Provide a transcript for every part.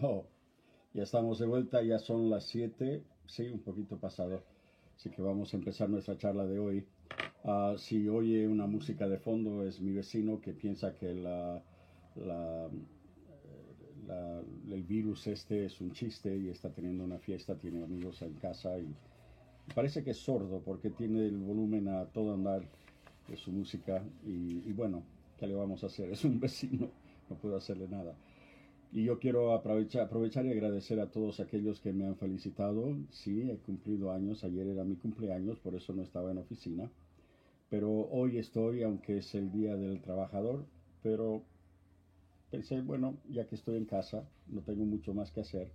Oh, ya estamos de vuelta, ya son las 7, sí, un poquito pasado, así que vamos a empezar nuestra charla de hoy. Ah, si oye una música de fondo es mi vecino que piensa que la, la, el virus este es un chiste y está teniendo una fiesta, tiene amigos en casa y parece que es sordo porque tiene el volumen a todo andar de su música y, y bueno, ¿qué le vamos a hacer? Es un vecino, no puedo hacerle nada. Y yo quiero aprovechar, aprovechar y agradecer a todos aquellos que me han felicitado. Sí, he cumplido años. Ayer era mi cumpleaños, por eso no estaba en oficina. Pero hoy estoy, aunque es el Día del Trabajador, pero pensé, bueno, ya que estoy en casa, no tengo mucho más que hacer,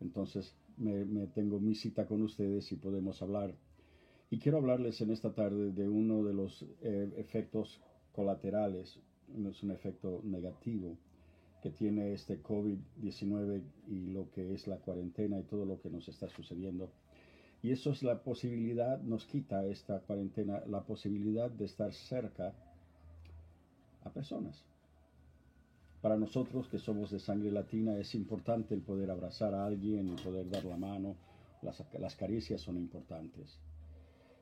entonces me, tengo mi cita con ustedes y podemos hablar. Y quiero hablarles en esta tarde de uno de los eh, efectos colaterales, es un efecto negativo que tiene este COVID-19 y lo que es la cuarentena y todo lo que nos está sucediendo. Y eso es la posibilidad, nos quita esta cuarentena, la posibilidad de estar cerca a personas. Para nosotros que somos de sangre latina es importante el poder abrazar a alguien, el poder dar la mano, las, las caricias son importantes.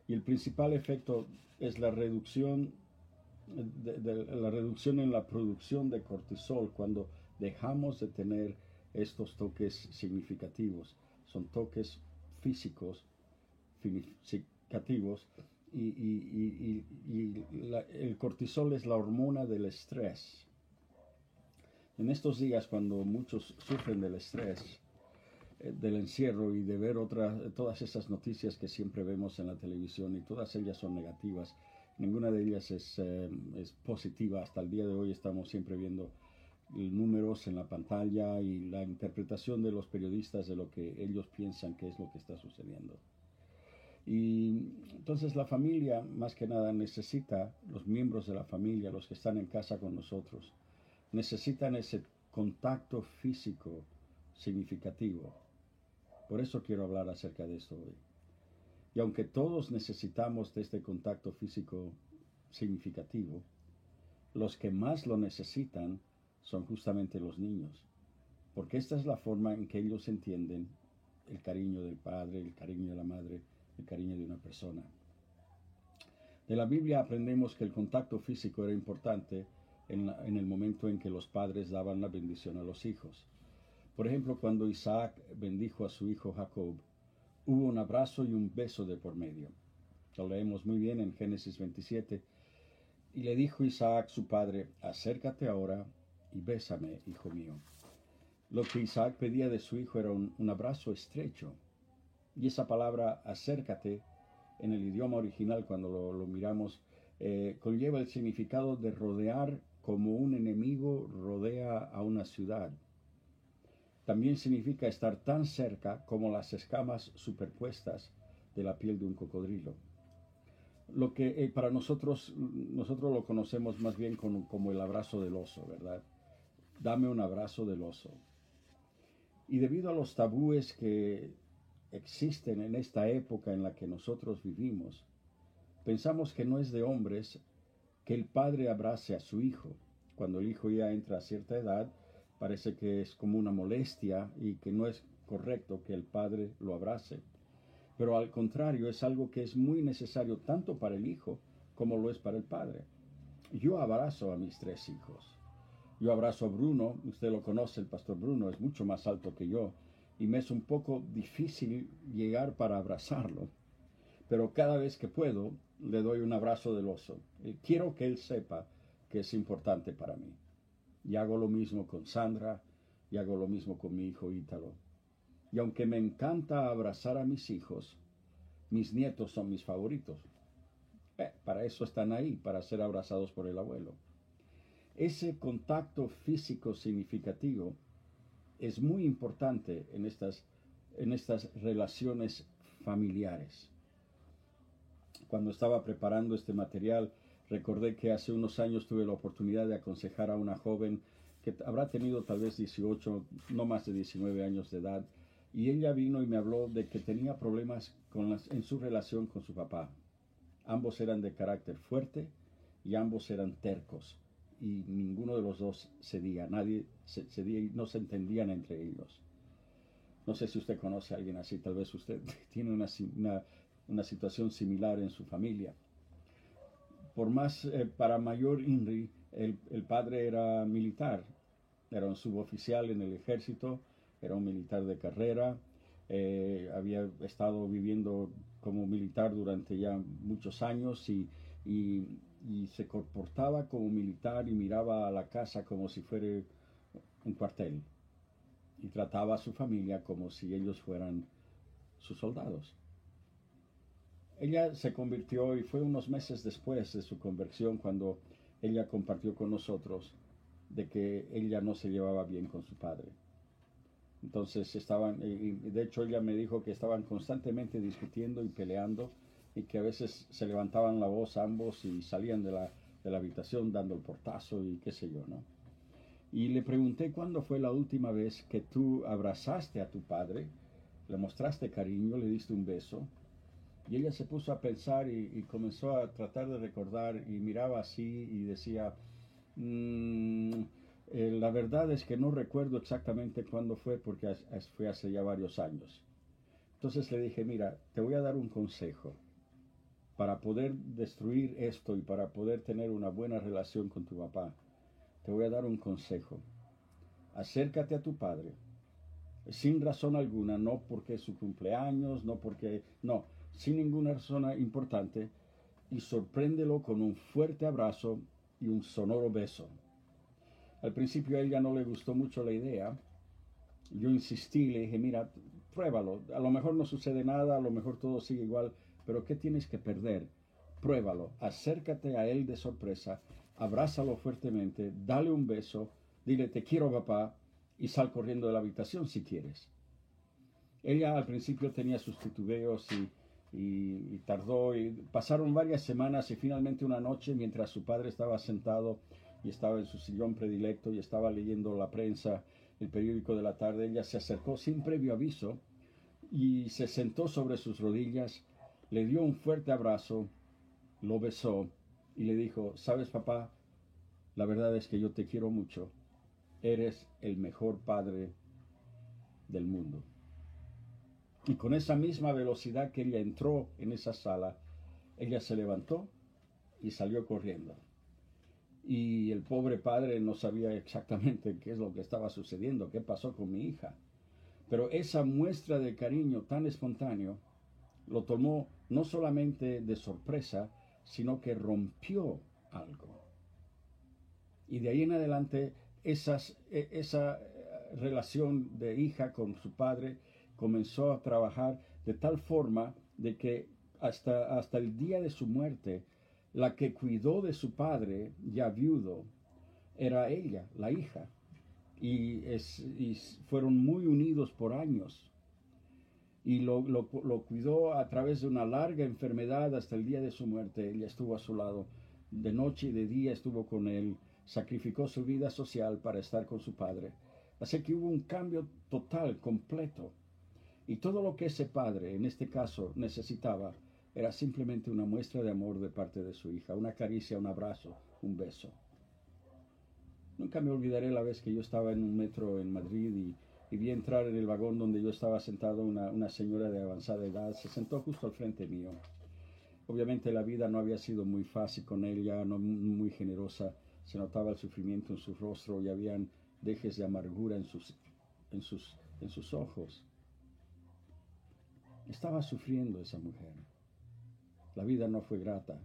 Y el principal efecto es la reducción de, la reducción en la producción de cortisol cuando dejamos de tener estos toques significativos. Son toques físicos significativos y, el cortisol es la hormona del estrés. En estos días cuando muchos sufren del estrés, eh, del encierro y de ver todas esas noticias que siempre vemos en la televisión y todas ellas son negativas, ninguna de ellas eh, es, positiva. Hasta el día de hoy estamos siempre viendo números en la pantalla y la interpretación de los periodistas de lo que ellos piensan que es lo que está sucediendo. Y entonces la familia, más que nada, necesita, los miembros de la familia, los que están en casa con nosotros, necesitan ese contacto físico significativo. Por eso quiero hablar acerca de esto hoy. Y aunque todos necesitamos de este contacto físico significativo, los que más lo necesitan son justamente los niños, porque esta es la forma en que ellos entienden el cariño del padre, el cariño de la madre, el cariño de una persona. De la Biblia aprendemos que el contacto físico era importante en, en, el momento en que los padres daban la bendición a los hijos. Por ejemplo, cuando Isaac bendijo a su hijo Jacob, hubo un abrazo y un beso de por medio. Lo leemos muy bien en Génesis 27. Y le dijo Isaac su padre, acércate ahora y bésame, hijo mío. Lo que Isaac pedía de su hijo era un, abrazo estrecho. Y esa palabra acércate en el idioma original, cuando lo, miramos, eh, conlleva el significado de rodear como un enemigo rodea a una ciudad también significa estar tan cerca como las escamas superpuestas de la piel de un cocodrilo. Lo que eh, para nosotros, nosotros lo conocemos más bien como, como el abrazo del oso, ¿verdad? Dame un abrazo del oso. Y debido a los tabúes que existen en esta época en la que nosotros vivimos, pensamos que no es de hombres que el padre abrace a su hijo. Cuando el hijo ya entra a cierta edad, parece que es como una molestia y que no es correcto que el padre lo abrace. Pero al contrario, es algo que es muy necesario tanto para el hijo como lo es para el padre. Yo abrazo a mis tres hijos. Yo abrazo a Bruno, usted lo conoce, el pastor Bruno es mucho más alto que yo y me es un poco difícil llegar para abrazarlo. Pero cada vez que puedo, le doy un abrazo del oso. Quiero que él sepa que es importante para mí. Y hago lo mismo con Sandra y hago lo mismo con mi hijo Ítalo. Y aunque me encanta abrazar a mis hijos, mis nietos son mis favoritos. Eh, para eso están ahí, para ser abrazados por el abuelo. Ese contacto físico significativo es muy importante en estas, en estas relaciones familiares. Cuando estaba preparando este material, Recordé que hace unos años tuve la oportunidad de aconsejar a una joven que habrá tenido tal vez 18, no más de 19 años de edad, y ella vino y me habló de que tenía problemas en su relación con su papá. Ambos eran de carácter fuerte y ambos eran tercos y ninguno de los dos cedía, nadie cedía y no se entendían entre ellos. No sé si usted conoce a alguien así, tal vez usted tiene una, situación similar en su familia. Por más, eh, para mayor Inri, el, el, padre era militar, era un suboficial en el ejército, era un militar de carrera, eh, había estado viviendo como militar durante ya muchos años y, y, y, se comportaba como militar y miraba a la casa como si fuera un cuartel y trataba a su familia como si ellos fueran sus soldados. Ella se convirtió y fue unos meses después de su conversión cuando ella compartió con nosotros de que ella no se llevaba bien con su padre. Entonces estaban, y de hecho ella me dijo que estaban constantemente discutiendo y peleando y que a veces se levantaban la voz ambos y salían de la, de la habitación dando el portazo y qué sé yo, ¿no? Y le pregunté cuándo fue la última vez que tú abrazaste a tu padre, le mostraste cariño, le diste un beso. Y ella se puso a pensar y, comenzó a tratar de recordar y miraba así y decía, mm, eh, la verdad es que no recuerdo exactamente cuándo fue porque fue hace ya varios años. Entonces le dije, mira, te voy a dar un consejo para poder destruir esto y para poder tener una buena relación con tu papá te voy a dar un consejo. Acércate a tu padre, sin razón alguna, no porque es su cumpleaños, no porque, no, sin ninguna razón importante, y sorpréndelo con un fuerte abrazo y un sonoro beso. Al principio a ella no le gustó mucho la idea. Yo insistí, le dije, mira, pruébalo. A lo mejor no sucede nada, a lo mejor todo sigue igual, pero ¿qué tienes que perder? Pruébalo, acércate a él de sorpresa abrázalo fuertemente, dale un beso, dile te quiero papá y sal corriendo de la habitación si quieres. Ella al principio tenía sus titubeos y, tardó y pasaron varias semanas y finalmente una noche mientras su padre estaba sentado y estaba en su sillón predilecto y estaba leyendo la prensa, el periódico de la tarde, ella se acercó sin previo aviso y se sentó sobre sus rodillas, le dio un fuerte abrazo, lo besó y le dijo, sabes papá, la verdad es que yo te quiero mucho, eres el mejor padre del mundo. Y con esa misma velocidad que ella entró en esa sala, ella se levantó y salió corriendo. Y el pobre padre no sabía exactamente qué es lo que estaba sucediendo, qué pasó con mi hija. Pero esa muestra de cariño tan espontáneo lo tomó no solamente de sorpresa, sino que rompió algo. Y de ahí en adelante esas, e, esa eh, relación de hija con su padre comenzó a trabajar de tal forma de que hasta, hasta el día de su muerte, la que cuidó de su padre, ya viudo, era ella, la hija. Y, es, y fueron muy unidos por años y lo, lo, cuidó a través de una larga enfermedad hasta el día de su muerte. Ella estuvo a su lado de noche y de día, estuvo con él, sacrificó su vida social para estar con su padre. Así que hubo un cambio total, completo. Y todo lo que ese padre, en este caso, necesitaba era simplemente una muestra de amor de parte de su hija, una caricia, un abrazo, un beso. Nunca me olvidaré la vez que yo estaba en un metro en Madrid y vi entrar en el vagón donde yo estaba sentado una, una, señora de avanzada edad. Se sentó justo al frente mío. Obviamente la vida no había sido muy fácil con ella, no muy generosa. Se notaba el sufrimiento en su rostro y habían dejes de amargura en sus, en sus, en sus ojos. Estaba sufriendo esa mujer. La vida no fue grata.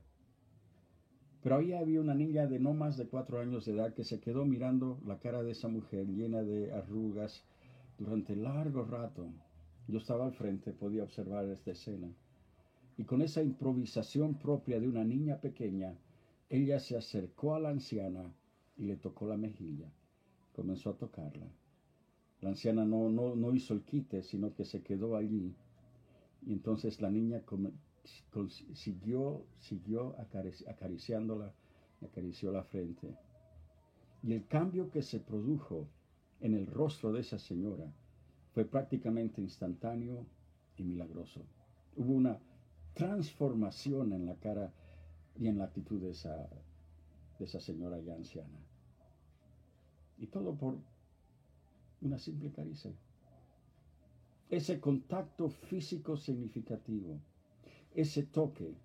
Pero ahí había una niña de no más de cuatro años de edad que se quedó mirando la cara de esa mujer llena de arrugas, durante largo rato yo estaba al frente, podía observar esta escena. Y con esa improvisación propia de una niña pequeña, ella se acercó a la anciana y le tocó la mejilla. Comenzó a tocarla. La anciana no, no, hizo el quite, sino que se quedó allí. Y entonces la niña siguió, siguió acariciándola, acarició la frente. Y el cambio que se produjo en el rostro de esa señora fue prácticamente instantáneo y milagroso. Hubo una transformación en la cara y en la actitud de esa, de esa señora ya anciana. Y todo por una simple caricia. Ese contacto físico significativo, ese toque,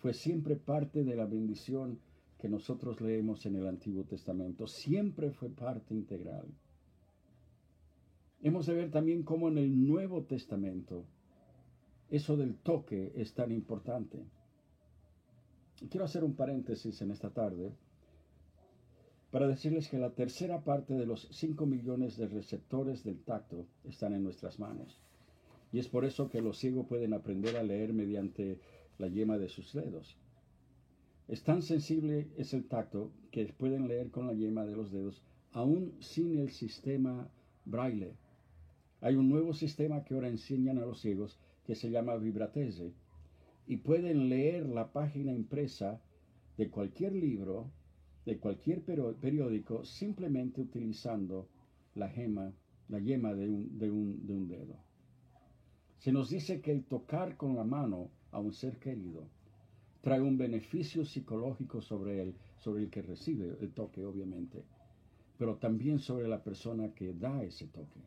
fue siempre parte de la bendición que nosotros leemos en el Antiguo Testamento. Siempre fue parte integral. Hemos de ver también cómo en el Nuevo Testamento eso del toque es tan importante. Quiero hacer un paréntesis en esta tarde para decirles que la tercera parte de los 5 millones de receptores del tacto están en nuestras manos. Y es por eso que los ciegos pueden aprender a leer mediante la yema de sus dedos. Es tan sensible es el tacto que pueden leer con la yema de los dedos aún sin el sistema braille. Hay un nuevo sistema que ahora enseñan a los ciegos que se llama vibratese y pueden leer la página impresa de cualquier libro de cualquier periódico simplemente utilizando la gema, la yema de un, de, un, de un dedo. Se nos dice que el tocar con la mano a un ser querido trae un beneficio psicológico sobre él, sobre el que recibe el toque, obviamente, pero también sobre la persona que da ese toque.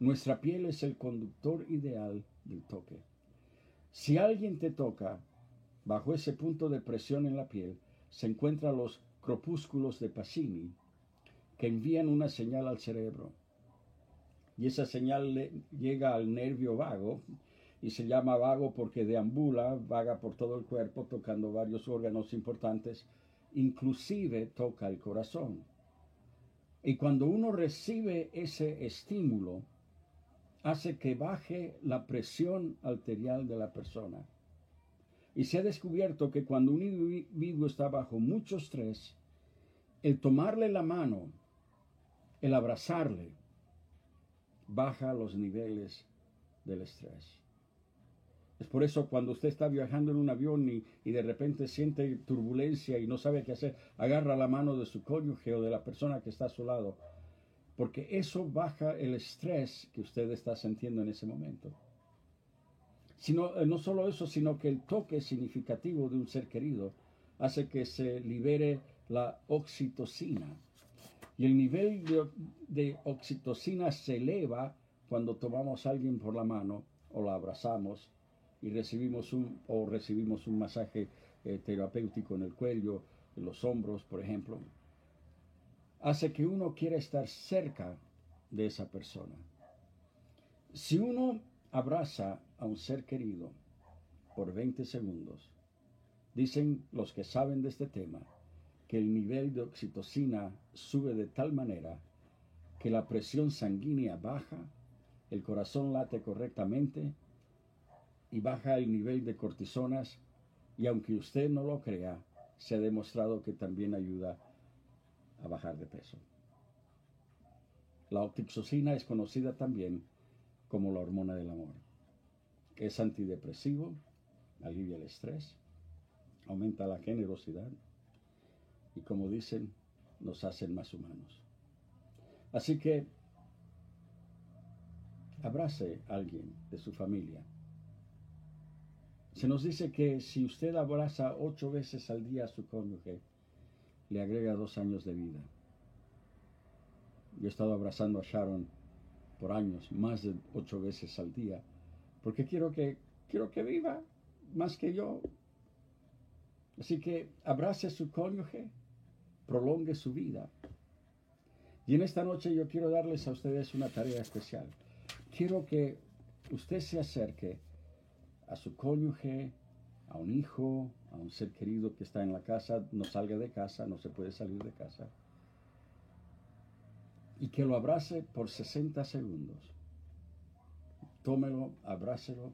Nuestra piel es el conductor ideal del toque. Si alguien te toca bajo ese punto de presión en la piel, se encuentran los crepúsculos de Pacini, que envían una señal al cerebro. Y esa señal llega al nervio vago, y se llama vago porque deambula, vaga por todo el cuerpo, tocando varios órganos importantes, inclusive toca el corazón. Y cuando uno recibe ese estímulo, hace que baje la presión arterial de la persona. Y se ha descubierto que cuando un individuo está bajo mucho estrés, el tomarle la mano, el abrazarle, baja los niveles del estrés. Es por eso cuando usted está viajando en un avión y, de repente siente turbulencia y no sabe qué hacer, agarra la mano de su cónyuge o de la persona que está a su lado, porque eso baja el estrés que usted está sintiendo en ese momento. Sino, eh, no solo eso, sino que el toque significativo de un ser querido hace que se libere la oxitocina. Y el nivel de, oxitocina se eleva cuando tomamos a alguien por la mano o la abrazamos y recibimos un, o recibimos un masaje eh, terapéutico en el cuello, en los hombros, por ejemplo. Hace que uno quiera estar cerca de esa persona. Si uno abraza a un ser querido por 20 segundos, dicen los que saben de este tema que el nivel de oxitocina sube de tal manera que la presión sanguínea baja, el corazón late correctamente y baja el nivel de cortisonas y aunque usted no lo crea, se ha demostrado que también ayuda a bajar de peso. La oxitocina es conocida también como la hormona del amor. Es antidepresivo, alivia el estrés, aumenta la generosidad y como dicen, nos hacen más humanos. Así que abrace a alguien de su familia. Se nos dice que si usted abraza ocho veces al día a su cónyuge, le agrega dos años de vida. Yo he estado abrazando a Sharon por años, más de ocho veces al día, porque quiero que, quiero que viva más que yo. Así que abrace a su cónyuge, prolongue su vida. Y en esta noche yo quiero darles a ustedes una tarea especial. Quiero que usted se acerque a su cónyuge, a un hijo, a un ser querido que está en la casa, no salga de casa, no se puede salir de casa y que lo abrace por 60 segundos. Tómelo, abrácelo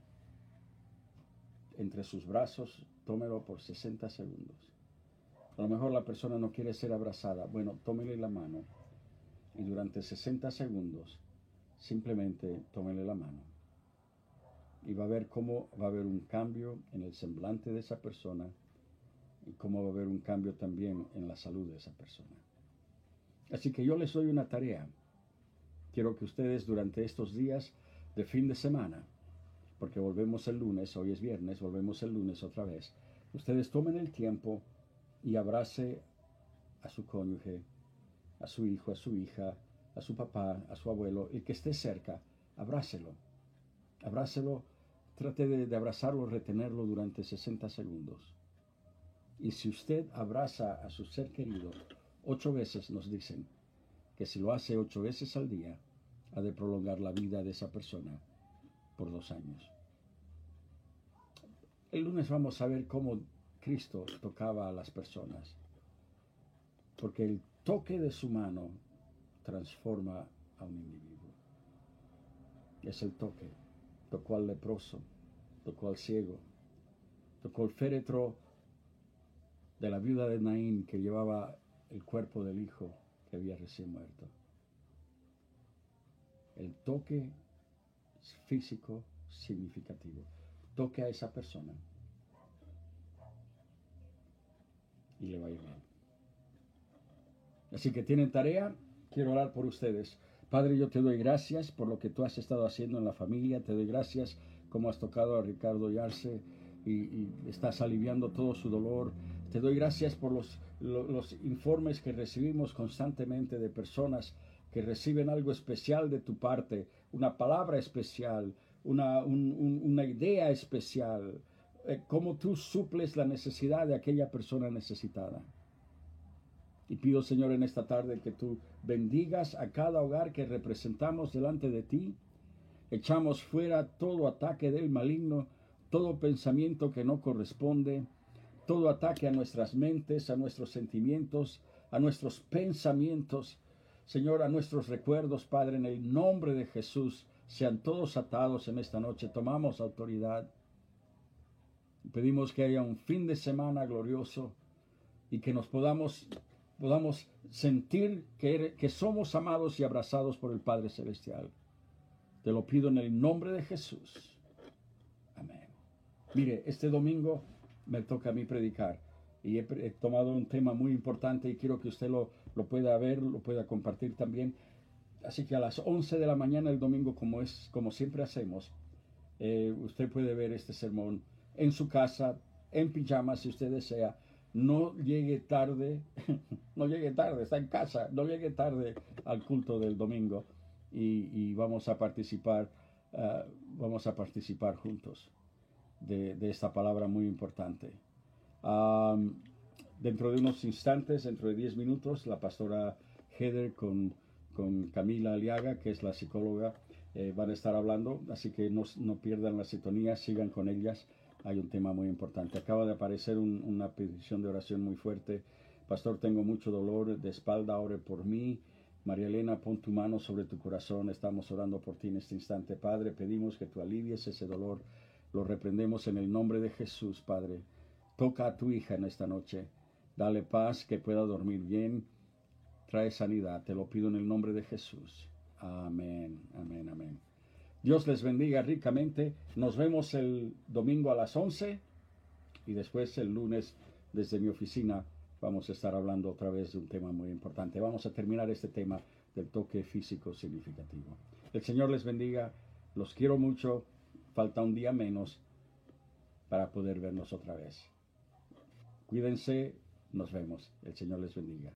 entre sus brazos, tómelo por 60 segundos. A lo mejor la persona no quiere ser abrazada. Bueno, tómele la mano y durante 60 segundos simplemente tómele la mano. Y va a ver cómo va a haber un cambio en el semblante de esa persona y cómo va a haber un cambio también en la salud de esa persona. Así que yo les doy una tarea. Quiero que ustedes durante estos días de fin de semana, porque volvemos el lunes, hoy es viernes, volvemos el lunes otra vez, ustedes tomen el tiempo y abrace a su cónyuge, a su hijo, a su hija, a su papá, a su abuelo, el que esté cerca, abrácelo. Abrácelo, trate de, de abrazarlo, retenerlo durante 60 segundos. Y si usted abraza a su ser querido, ocho veces nos dicen que si lo hace ocho veces al día, ha de prolongar la vida de esa persona por dos años. El lunes vamos a ver cómo Cristo tocaba a las personas, porque el toque de su mano transforma a un individuo. Es el toque. Tocó al leproso, tocó al ciego, tocó el féretro de la viuda de Naín que llevaba el cuerpo del hijo que había recién muerto. El toque físico significativo. Toque a esa persona y le va a ir bien. Así que tienen tarea, quiero orar por ustedes. Padre, yo te doy gracias por lo que tú has estado haciendo en la familia, te doy gracias como has tocado a Ricardo Yarse y, y estás aliviando todo su dolor. Te doy gracias por los, los, informes que recibimos constantemente de personas que reciben algo especial de tu parte, una palabra especial, una, una idea especial, eh, cómo tú suples la necesidad de aquella persona necesitada. Y pido, Señor, en esta tarde que tú bendigas a cada hogar que representamos delante de ti. Echamos fuera todo ataque del maligno, todo pensamiento que no corresponde, todo ataque a nuestras mentes, a nuestros sentimientos, a nuestros pensamientos, Señor, a nuestros recuerdos, Padre, en el nombre de Jesús, sean todos atados en esta noche. Tomamos autoridad. Pedimos que haya un fin de semana glorioso y que nos podamos podamos sentir que, que somos amados y abrazados por el Padre Celestial. Te lo pido en el nombre de Jesús. Amén. Mire, este domingo me toca a mí predicar. Y he, tomado un tema muy importante y quiero que usted lo, lo, pueda ver, lo pueda compartir también. Así que a las 11 de la mañana el domingo, como, es, como siempre hacemos, eh, usted puede ver este sermón en su casa, en pijama si usted desea. No llegue tarde, no llegue tarde, está en casa, no llegue tarde al culto del domingo. Y, vamos a participar, ah, vamos a participar juntos de, esta palabra muy importante. dentro de unos instantes, dentro de 10 minutos, la pastora Heather con, con Camila Aliaga, que es la psicóloga, eh, van a estar hablando, así que no, no pierdan la sintonía, sigan con ellas hay un tema muy importante. Acaba de aparecer una petición de oración muy fuerte. Pastor, tengo mucho dolor de espalda, ore por mí. María Elena, pon tu mano sobre tu corazón. Estamos orando por ti en este instante, Padre. Pedimos que tú alivies ese dolor. Lo reprendemos en el nombre de Jesús, Padre. Toca a tu hija en esta noche. Dale paz, que pueda dormir bien. Trae sanidad. Te lo pido en el nombre de Jesús. Amén, amén, amén. Dios les bendiga ricamente. Nos vemos el domingo a las 11 y después el lunes desde mi oficina vamos a estar hablando otra vez de un tema muy importante. Vamos a terminar este tema del toque físico significativo. El Señor les bendiga. Los quiero mucho. Falta un día menos para poder vernos otra vez. Cuídense. Nos vemos. El Señor les bendiga.